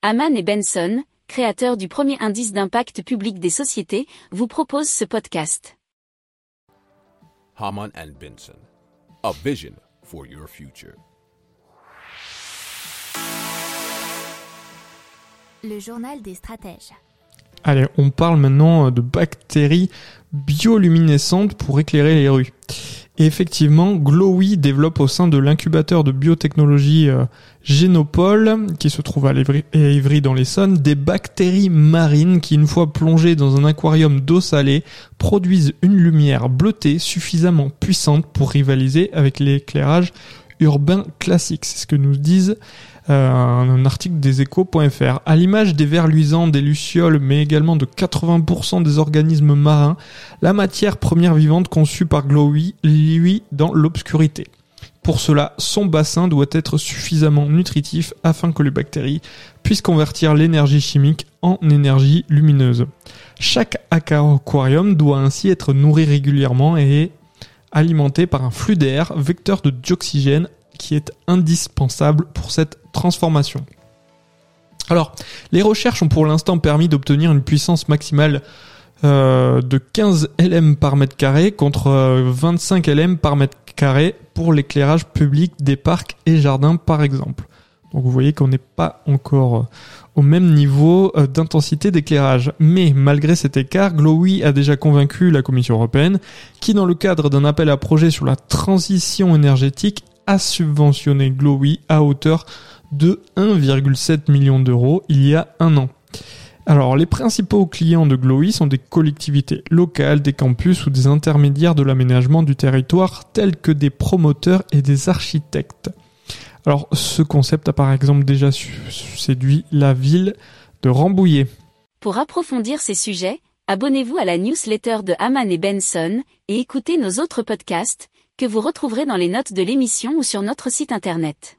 Haman et Benson, créateurs du premier indice d'impact public des sociétés, vous proposent ce podcast. Haman and Benson, a vision for your future. Le journal des stratèges. Allez, on parle maintenant de bactéries bioluminescentes pour éclairer les rues. Et effectivement, Glowy développe au sein de l'incubateur de biotechnologie euh, Génopole, qui se trouve à Ivry dans l'Essonne, des bactéries marines qui, une fois plongées dans un aquarium d'eau salée, produisent une lumière bleutée suffisamment puissante pour rivaliser avec l'éclairage urbain classique. C'est ce que nous disent euh, un article des échos.fr. À l'image des vers luisants, des lucioles, mais également de 80% des organismes marins, la matière première vivante conçue par Glowy lui dans l'obscurité. Pour cela, son bassin doit être suffisamment nutritif afin que les bactéries puissent convertir l'énergie chimique en énergie lumineuse. Chaque aquarium doit ainsi être nourri régulièrement et alimenté par un flux d'air vecteur de dioxygène qui est indispensable pour cette transformation. Alors, les recherches ont pour l'instant permis d'obtenir une puissance maximale euh, de 15 LM par mètre carré contre 25 euh, LM par mètre carré pour l'éclairage public des parcs et jardins par exemple. Donc vous voyez qu'on n'est pas encore euh, au même niveau d'intensité d'éclairage. Mais malgré cet écart, Glowy a déjà convaincu la Commission européenne qui, dans le cadre d'un appel à projet sur la transition énergétique, a subventionné Glowy à hauteur de 1,7 million d'euros il y a un an. Alors, les principaux clients de Glowy sont des collectivités locales, des campus ou des intermédiaires de l'aménagement du territoire tels que des promoteurs et des architectes. Alors, ce concept a par exemple déjà séduit la ville de Rambouillet. Pour approfondir ces sujets, abonnez-vous à la newsletter de Haman et Benson et écoutez nos autres podcasts que vous retrouverez dans les notes de l'émission ou sur notre site internet.